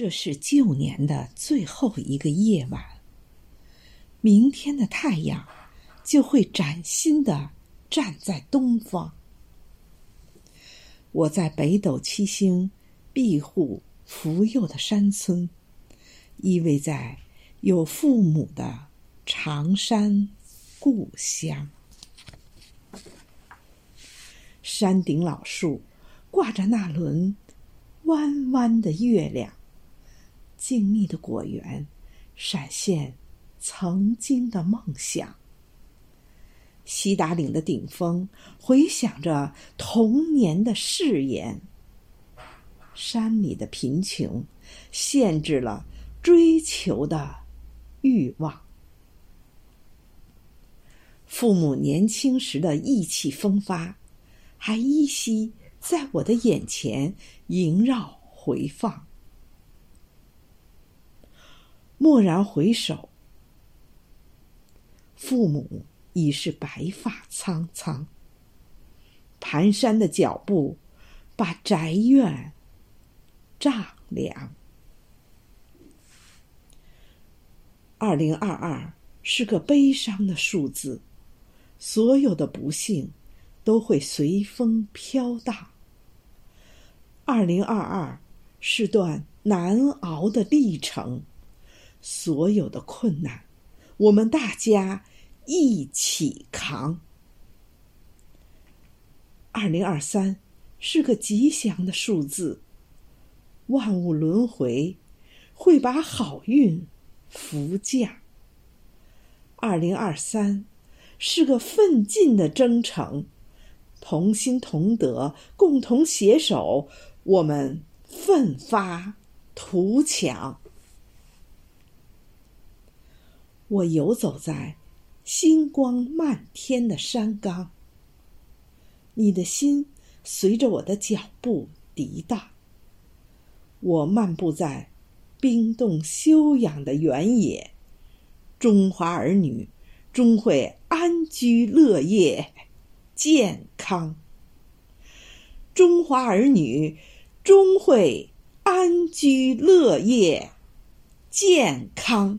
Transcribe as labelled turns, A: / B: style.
A: 这是旧年的最后一个夜晚，明天的太阳就会崭新的站在东方。我在北斗七星庇护福佑的山村，依偎在有父母的长山故乡。山顶老树挂着那轮弯弯的月亮，静谧的果园闪现曾经的梦想。西达岭的顶峰回响着童年的誓言。山里的贫穷限制了追求的欲望。父母年轻时的意气风发。还依稀在我的眼前萦绕回放。蓦然回首，父母已是白发苍苍。蹒跚的脚步，把宅院丈量。二零二二是个悲伤的数字，所有的不幸。都会随风飘荡。二零二二是段难熬的历程，所有的困难，我们大家一起扛。二零二三是个吉祥的数字，万物轮回会把好运福降。二零二三是个奋进的征程。同心同德，共同携手，我们奋发图强。我游走在星光漫天的山岗，你的心随着我的脚步涤荡。我漫步在冰冻休养的原野，中华儿女终会安居乐业。健康，中华儿女终会安居乐业，健康。